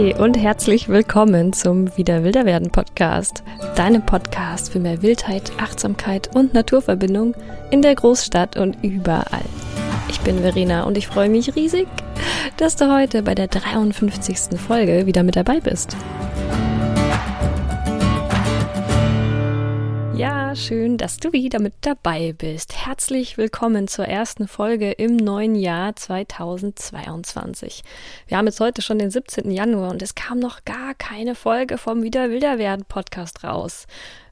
Und herzlich willkommen zum Wieder Wilder werden Podcast, deinem Podcast für mehr Wildheit, Achtsamkeit und Naturverbindung in der Großstadt und überall. Ich bin Verena und ich freue mich riesig, dass du heute bei der 53. Folge wieder mit dabei bist. Ja, schön, dass du wieder mit dabei bist. Herzlich willkommen zur ersten Folge im neuen Jahr 2022. Wir haben jetzt heute schon den 17. Januar und es kam noch gar keine Folge vom Wieder Wilder werden Podcast raus.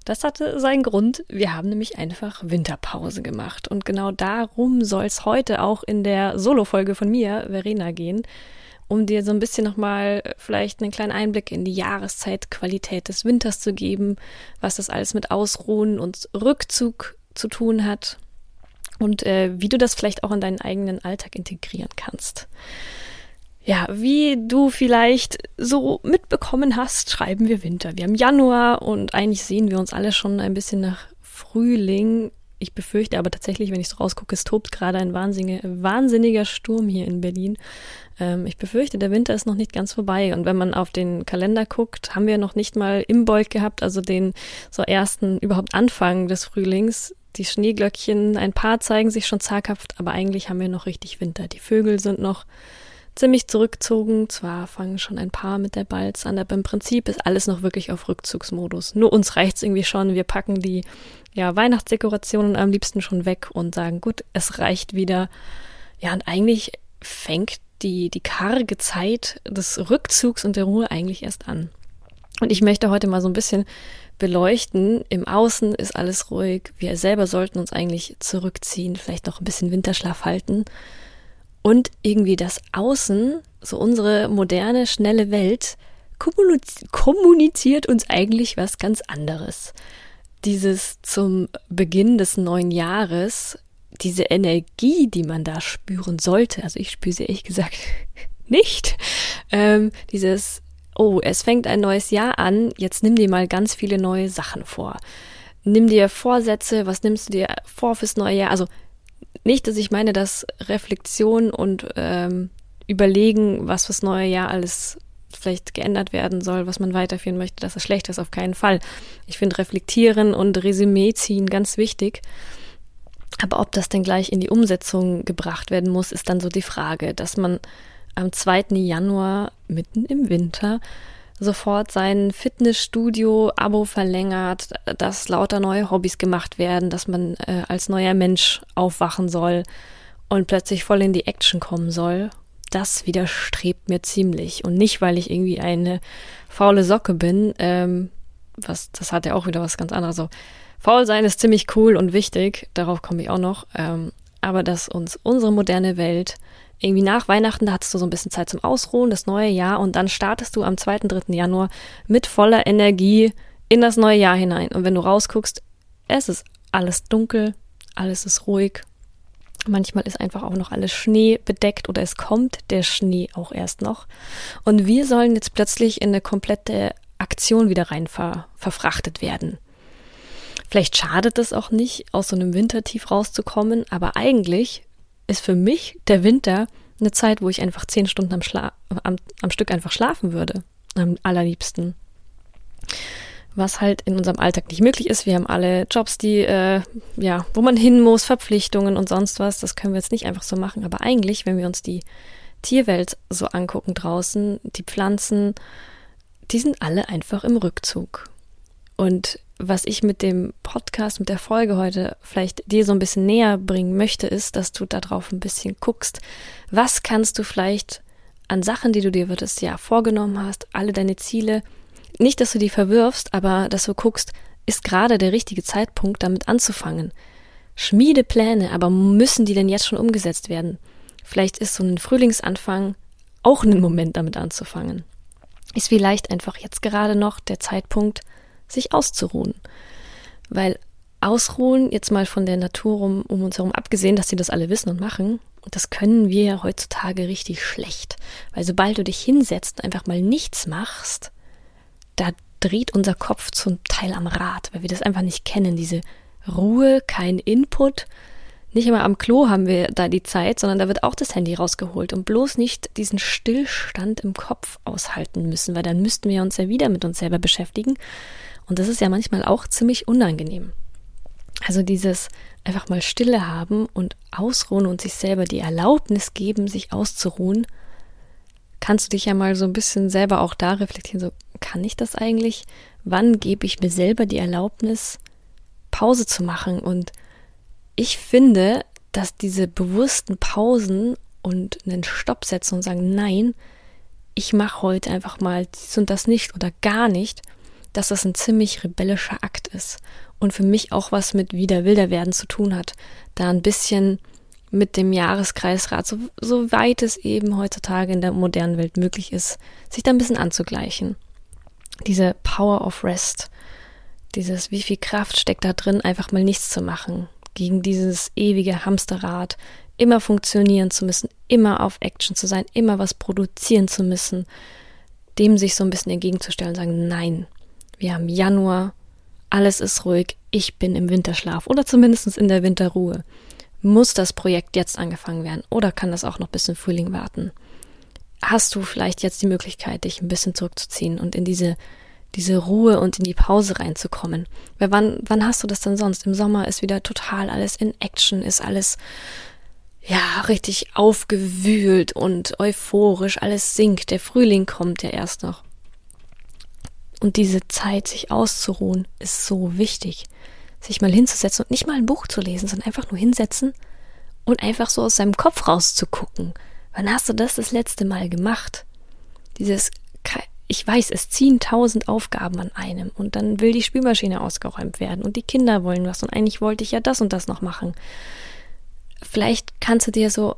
Das hatte seinen Grund. Wir haben nämlich einfach Winterpause gemacht. Und genau darum soll es heute auch in der Solo-Folge von mir, Verena, gehen um dir so ein bisschen nochmal äh, vielleicht einen kleinen Einblick in die Jahreszeitqualität des Winters zu geben, was das alles mit Ausruhen und Rückzug zu tun hat und äh, wie du das vielleicht auch in deinen eigenen Alltag integrieren kannst. Ja, wie du vielleicht so mitbekommen hast, schreiben wir Winter. Wir haben Januar und eigentlich sehen wir uns alle schon ein bisschen nach Frühling. Ich befürchte aber tatsächlich, wenn ich so rausgucke, es tobt gerade ein wahnsinniger, wahnsinniger Sturm hier in Berlin. Ähm, ich befürchte, der Winter ist noch nicht ganz vorbei. Und wenn man auf den Kalender guckt, haben wir noch nicht mal Imbolg gehabt, also den so ersten überhaupt Anfang des Frühlings. Die Schneeglöckchen, ein paar zeigen sich schon zaghaft, aber eigentlich haben wir noch richtig Winter. Die Vögel sind noch ziemlich zurückgezogen. Zwar fangen schon ein paar mit der Balz an, aber im Prinzip ist alles noch wirklich auf Rückzugsmodus. Nur uns reicht's irgendwie schon. Wir packen die ja, Weihnachtsdekorationen am liebsten schon weg und sagen, gut, es reicht wieder. Ja, und eigentlich fängt die, die karge Zeit des Rückzugs und der Ruhe eigentlich erst an. Und ich möchte heute mal so ein bisschen beleuchten. Im Außen ist alles ruhig. Wir selber sollten uns eigentlich zurückziehen, vielleicht noch ein bisschen Winterschlaf halten. Und irgendwie das Außen, so unsere moderne, schnelle Welt, kommuniziert uns eigentlich was ganz anderes. Dieses zum Beginn des neuen Jahres diese Energie, die man da spüren sollte, also ich spüre sie ehrlich gesagt nicht, ähm, dieses, oh, es fängt ein neues Jahr an, jetzt nimm dir mal ganz viele neue Sachen vor. Nimm dir Vorsätze, was nimmst du dir vor fürs neue Jahr? Also nicht, dass ich meine, dass Reflexion und ähm, Überlegen, was fürs neue Jahr alles vielleicht geändert werden soll, was man weiterführen möchte, dass es schlecht ist, auf keinen Fall. Ich finde Reflektieren und Resümee ziehen ganz wichtig. Aber ob das denn gleich in die Umsetzung gebracht werden muss, ist dann so die Frage, dass man am 2. Januar mitten im Winter sofort sein Fitnessstudio-Abo verlängert, dass lauter neue Hobbys gemacht werden, dass man äh, als neuer Mensch aufwachen soll und plötzlich voll in die Action kommen soll. Das widerstrebt mir ziemlich. Und nicht, weil ich irgendwie eine faule Socke bin, ähm, was, das hat ja auch wieder was ganz anderes. So, Faul sein ist ziemlich cool und wichtig, darauf komme ich auch noch. Ähm, aber dass uns unsere moderne Welt irgendwie nach Weihnachten, da hattest du so ein bisschen Zeit zum Ausruhen, das neue Jahr und dann startest du am 2., 3. Januar mit voller Energie in das neue Jahr hinein. Und wenn du rausguckst, es ist alles dunkel, alles ist ruhig. Manchmal ist einfach auch noch alles Schnee bedeckt oder es kommt der Schnee auch erst noch. Und wir sollen jetzt plötzlich in eine komplette Aktion wieder rein ver verfrachtet werden. Vielleicht schadet es auch nicht, aus so einem Wintertief rauszukommen, aber eigentlich ist für mich der Winter eine Zeit, wo ich einfach zehn Stunden am, Schla am, am Stück einfach schlafen würde. Am allerliebsten. Was halt in unserem Alltag nicht möglich ist. Wir haben alle Jobs, die, äh, ja, wo man hin muss, Verpflichtungen und sonst was. Das können wir jetzt nicht einfach so machen. Aber eigentlich, wenn wir uns die Tierwelt so angucken draußen, die Pflanzen, die sind alle einfach im Rückzug. Und was ich mit dem Podcast, mit der Folge heute vielleicht dir so ein bisschen näher bringen möchte, ist, dass du darauf ein bisschen guckst, was kannst du vielleicht an Sachen, die du dir für das Jahr vorgenommen hast, alle deine Ziele, nicht, dass du die verwirfst, aber dass du guckst, ist gerade der richtige Zeitpunkt, damit anzufangen. Schmiede Pläne, aber müssen die denn jetzt schon umgesetzt werden? Vielleicht ist so ein Frühlingsanfang auch ein Moment, damit anzufangen. Ist vielleicht einfach jetzt gerade noch der Zeitpunkt, sich auszuruhen. Weil Ausruhen, jetzt mal von der Natur um, um uns herum abgesehen, dass sie das alle wissen und machen, das können wir heutzutage richtig schlecht. Weil sobald du dich hinsetzt und einfach mal nichts machst, da dreht unser Kopf zum Teil am Rad, weil wir das einfach nicht kennen. Diese Ruhe, kein Input, Nicht immer am Klo haben wir da die Zeit, sondern da wird auch das Handy rausgeholt und bloß nicht diesen Stillstand im Kopf aushalten müssen, weil dann müssten wir uns ja wieder mit uns selber beschäftigen. Und das ist ja manchmal auch ziemlich unangenehm. Also dieses einfach mal Stille haben und ausruhen und sich selber die Erlaubnis geben, sich auszuruhen, kannst du dich ja mal so ein bisschen selber auch da reflektieren, so kann ich das eigentlich? Wann gebe ich mir selber die Erlaubnis, Pause zu machen? Und ich finde, dass diese bewussten Pausen und einen Stopp setzen und sagen, nein, ich mache heute einfach mal dies und das nicht oder gar nicht, dass das ein ziemlich rebellischer Akt ist und für mich auch was mit wieder wilder werden zu tun hat, da ein bisschen mit dem Jahreskreisrat, so, so weit es eben heutzutage in der modernen Welt möglich ist, sich da ein bisschen anzugleichen. Diese Power of Rest, dieses, wie viel Kraft steckt da drin, einfach mal nichts zu machen, gegen dieses ewige Hamsterrad, immer funktionieren zu müssen, immer auf Action zu sein, immer was produzieren zu müssen, dem sich so ein bisschen entgegenzustellen und sagen, nein, wir haben Januar, alles ist ruhig, ich bin im Winterschlaf oder zumindest in der Winterruhe. Muss das Projekt jetzt angefangen werden oder kann das auch noch bis zum Frühling warten? Hast du vielleicht jetzt die Möglichkeit, dich ein bisschen zurückzuziehen und in diese, diese Ruhe und in die Pause reinzukommen? Weil wann, wann hast du das denn sonst? Im Sommer ist wieder total alles in Action, ist alles ja, richtig aufgewühlt und euphorisch, alles sinkt. Der Frühling kommt ja erst noch. Und diese Zeit, sich auszuruhen, ist so wichtig sich mal hinzusetzen und nicht mal ein Buch zu lesen, sondern einfach nur hinsetzen und einfach so aus seinem Kopf rauszugucken. Wann hast du das das letzte Mal gemacht? Dieses, ich weiß, es ziehen tausend Aufgaben an einem und dann will die Spülmaschine ausgeräumt werden und die Kinder wollen was und eigentlich wollte ich ja das und das noch machen. Vielleicht kannst du dir so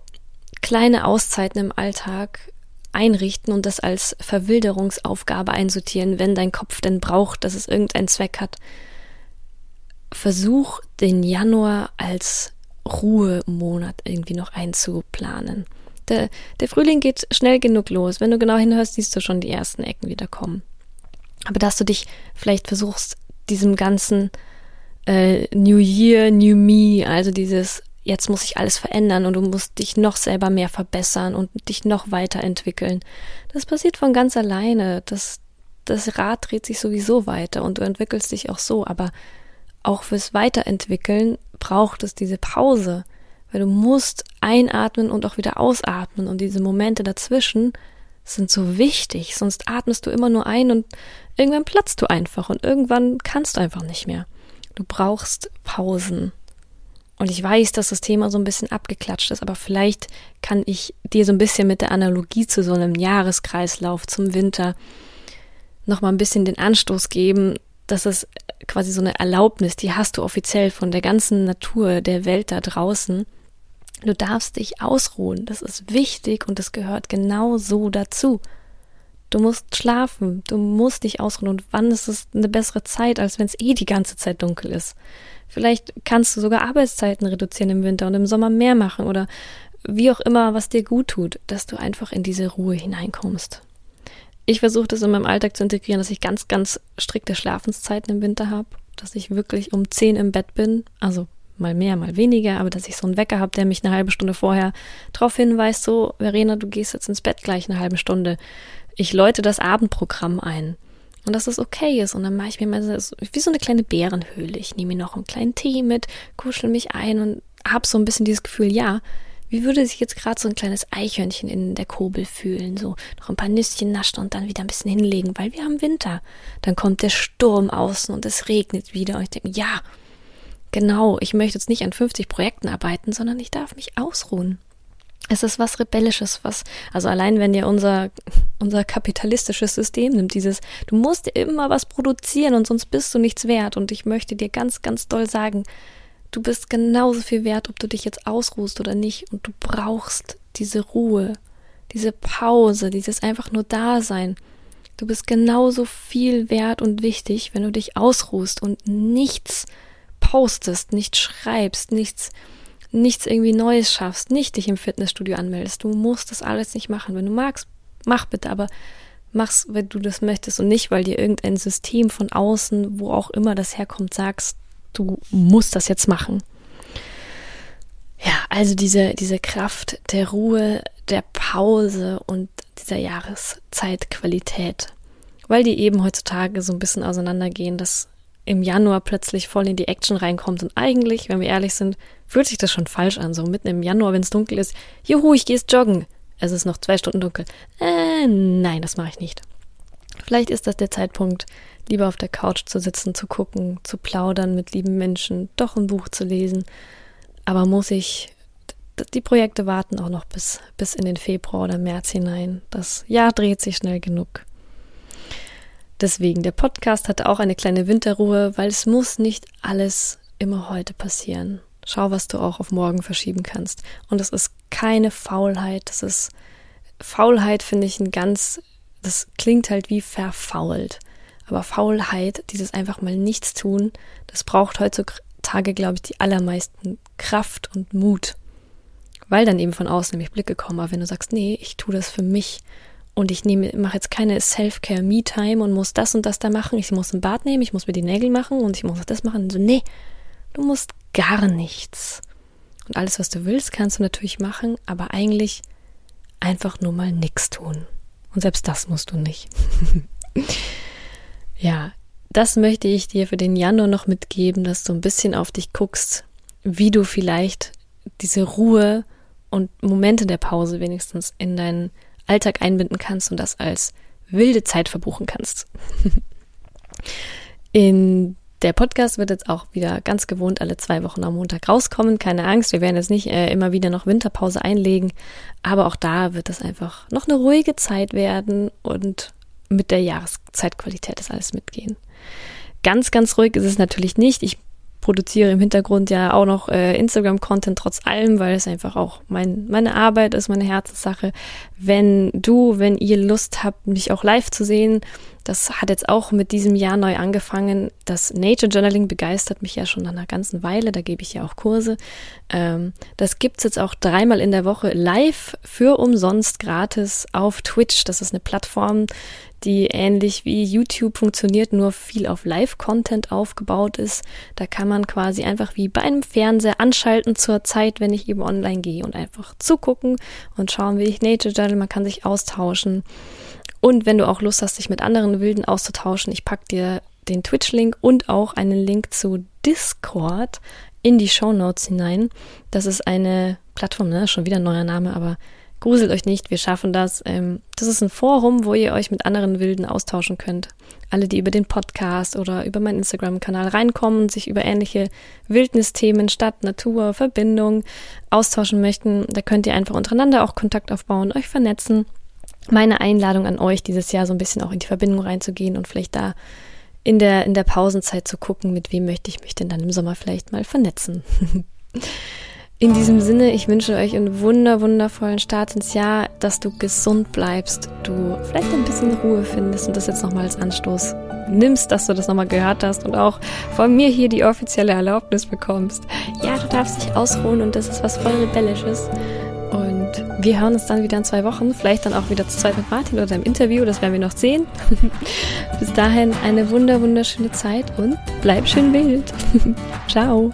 kleine Auszeiten im Alltag einrichten und das als Verwilderungsaufgabe einsortieren, wenn dein Kopf denn braucht, dass es irgendeinen Zweck hat versuch den Januar als Ruhemonat irgendwie noch einzuplanen. Der, der Frühling geht schnell genug los. Wenn du genau hinhörst, siehst du schon die ersten Ecken wieder kommen. Aber dass du dich vielleicht versuchst, diesem ganzen äh, New Year, New Me, also dieses jetzt muss ich alles verändern und du musst dich noch selber mehr verbessern und dich noch weiterentwickeln. Das passiert von ganz alleine. Das, das Rad dreht sich sowieso weiter und du entwickelst dich auch so, aber auch fürs Weiterentwickeln braucht es diese Pause, weil du musst einatmen und auch wieder ausatmen und diese Momente dazwischen sind so wichtig, sonst atmest du immer nur ein und irgendwann platzt du einfach und irgendwann kannst du einfach nicht mehr. Du brauchst Pausen. Und ich weiß, dass das Thema so ein bisschen abgeklatscht ist, aber vielleicht kann ich dir so ein bisschen mit der Analogie zu so einem Jahreskreislauf zum Winter noch mal ein bisschen den Anstoß geben, das ist quasi so eine Erlaubnis, die hast du offiziell von der ganzen Natur, der Welt da draußen. Du darfst dich ausruhen. Das ist wichtig und das gehört genau so dazu. Du musst schlafen, du musst dich ausruhen. Und wann ist es eine bessere Zeit, als wenn es eh die ganze Zeit dunkel ist? Vielleicht kannst du sogar Arbeitszeiten reduzieren im Winter und im Sommer mehr machen oder wie auch immer, was dir gut tut, dass du einfach in diese Ruhe hineinkommst. Ich versuche das in meinem Alltag zu integrieren, dass ich ganz, ganz strikte Schlafenszeiten im Winter habe, dass ich wirklich um 10 im Bett bin, also mal mehr, mal weniger, aber dass ich so einen Wecker habe, der mich eine halbe Stunde vorher darauf hinweist, so, Verena, du gehst jetzt ins Bett gleich eine halbe Stunde. Ich läute das Abendprogramm ein. Und dass es okay ist. Und dann mache ich mir mal so, wie so eine kleine Bärenhöhle. Ich nehme mir noch einen kleinen Tee mit, kuschel mich ein und habe so ein bisschen dieses Gefühl, ja, wie würde sich jetzt gerade so ein kleines Eichhörnchen in der Kobel fühlen? So noch ein paar Nüsschen naschen und dann wieder ein bisschen hinlegen, weil wir haben Winter. Dann kommt der Sturm außen und es regnet wieder. Und ich denke, ja, genau, ich möchte jetzt nicht an 50 Projekten arbeiten, sondern ich darf mich ausruhen. Es ist was Rebellisches, was, also allein wenn dir unser, unser kapitalistisches System nimmt, dieses, du musst immer was produzieren und sonst bist du nichts wert. Und ich möchte dir ganz, ganz doll sagen, Du bist genauso viel wert, ob du dich jetzt ausruhst oder nicht. Und du brauchst diese Ruhe, diese Pause, dieses einfach nur Dasein. Du bist genauso viel wert und wichtig, wenn du dich ausruhst und nichts postest, nichts schreibst, nichts, nichts irgendwie Neues schaffst, nicht dich im Fitnessstudio anmeldest. Du musst das alles nicht machen. Wenn du magst, mach bitte, aber mach's, wenn du das möchtest und nicht, weil dir irgendein System von außen, wo auch immer das herkommt, sagst, du musst das jetzt machen. Also diese, diese Kraft der Ruhe, der Pause und dieser Jahreszeitqualität. Weil die eben heutzutage so ein bisschen auseinandergehen, dass im Januar plötzlich voll in die Action reinkommt. Und eigentlich, wenn wir ehrlich sind, fühlt sich das schon falsch an. So mitten im Januar, wenn es dunkel ist, juhu, ich gehe joggen. Es ist noch zwei Stunden dunkel. Äh, nein, das mache ich nicht. Vielleicht ist das der Zeitpunkt, lieber auf der Couch zu sitzen, zu gucken, zu plaudern mit lieben Menschen, doch ein Buch zu lesen. Aber muss ich die Projekte warten auch noch bis, bis in den Februar oder März hinein. Das Jahr dreht sich schnell genug. Deswegen, der Podcast hatte auch eine kleine Winterruhe, weil es muss nicht alles immer heute passieren. Schau, was du auch auf morgen verschieben kannst. Und es ist keine Faulheit. Das ist Faulheit, finde ich, ein ganz, das klingt halt wie verfault. Aber Faulheit, dieses einfach mal nichts tun, das braucht heutzutage, glaube ich, die allermeisten Kraft und Mut weil dann eben von außen nämlich Blicke kommen. Aber wenn du sagst, nee, ich tue das für mich und ich nehme, mache jetzt keine Self-Care Me-Time und muss das und das da machen, ich muss ein Bad nehmen, ich muss mir die Nägel machen und ich muss das machen. So, nee, du musst gar nichts. Und alles, was du willst, kannst du natürlich machen, aber eigentlich einfach nur mal nichts tun. Und selbst das musst du nicht. ja, das möchte ich dir für den Januar noch mitgeben, dass du ein bisschen auf dich guckst, wie du vielleicht diese Ruhe und Momente der Pause wenigstens in deinen Alltag einbinden kannst und das als wilde Zeit verbuchen kannst. in der Podcast wird jetzt auch wieder ganz gewohnt alle zwei Wochen am Montag rauskommen. Keine Angst, wir werden jetzt nicht äh, immer wieder noch Winterpause einlegen, aber auch da wird es einfach noch eine ruhige Zeit werden und mit der Jahreszeitqualität das alles mitgehen. Ganz, ganz ruhig ist es natürlich nicht. Ich produziere im Hintergrund ja auch noch äh, Instagram-Content trotz allem, weil es einfach auch mein, meine Arbeit ist, meine Herzenssache. Wenn du, wenn ihr Lust habt, mich auch live zu sehen, das hat jetzt auch mit diesem Jahr neu angefangen. Das Nature Journaling begeistert mich ja schon nach einer ganzen Weile. Da gebe ich ja auch Kurse. Ähm, das gibt's jetzt auch dreimal in der Woche live für umsonst gratis auf Twitch. Das ist eine Plattform, die ähnlich wie YouTube funktioniert, nur viel auf Live-Content aufgebaut ist. Da kann man quasi einfach wie bei einem Fernseher anschalten zur Zeit, wenn ich eben online gehe und einfach zugucken und schauen, wie ich Nature Journal, man kann sich austauschen. Und wenn du auch Lust hast, dich mit anderen Wilden auszutauschen, ich pack dir den Twitch-Link und auch einen Link zu Discord in die Show Notes hinein. Das ist eine Plattform, ne? schon wieder ein neuer Name, aber Gruselt euch nicht, wir schaffen das. Ähm, das ist ein Forum, wo ihr euch mit anderen Wilden austauschen könnt. Alle, die über den Podcast oder über meinen Instagram-Kanal reinkommen sich über ähnliche Wildnisthemen, Stadt, Natur, Verbindung austauschen möchten, da könnt ihr einfach untereinander auch Kontakt aufbauen, euch vernetzen. Meine Einladung an euch, dieses Jahr so ein bisschen auch in die Verbindung reinzugehen und vielleicht da in der, in der Pausenzeit zu gucken, mit wem möchte ich mich denn dann im Sommer vielleicht mal vernetzen. In diesem Sinne, ich wünsche euch einen wunder, wundervollen Start ins Jahr, dass du gesund bleibst, du vielleicht ein bisschen Ruhe findest und das jetzt nochmal als Anstoß nimmst, dass du das nochmal gehört hast und auch von mir hier die offizielle Erlaubnis bekommst. Ja, du darfst dich ausruhen und das ist was voll Rebellisches. Und wir hören uns dann wieder in zwei Wochen, vielleicht dann auch wieder zu zweit mit Martin oder im Interview, das werden wir noch sehen. Bis dahin eine wunder, wunderschöne Zeit und bleib schön wild. Ciao.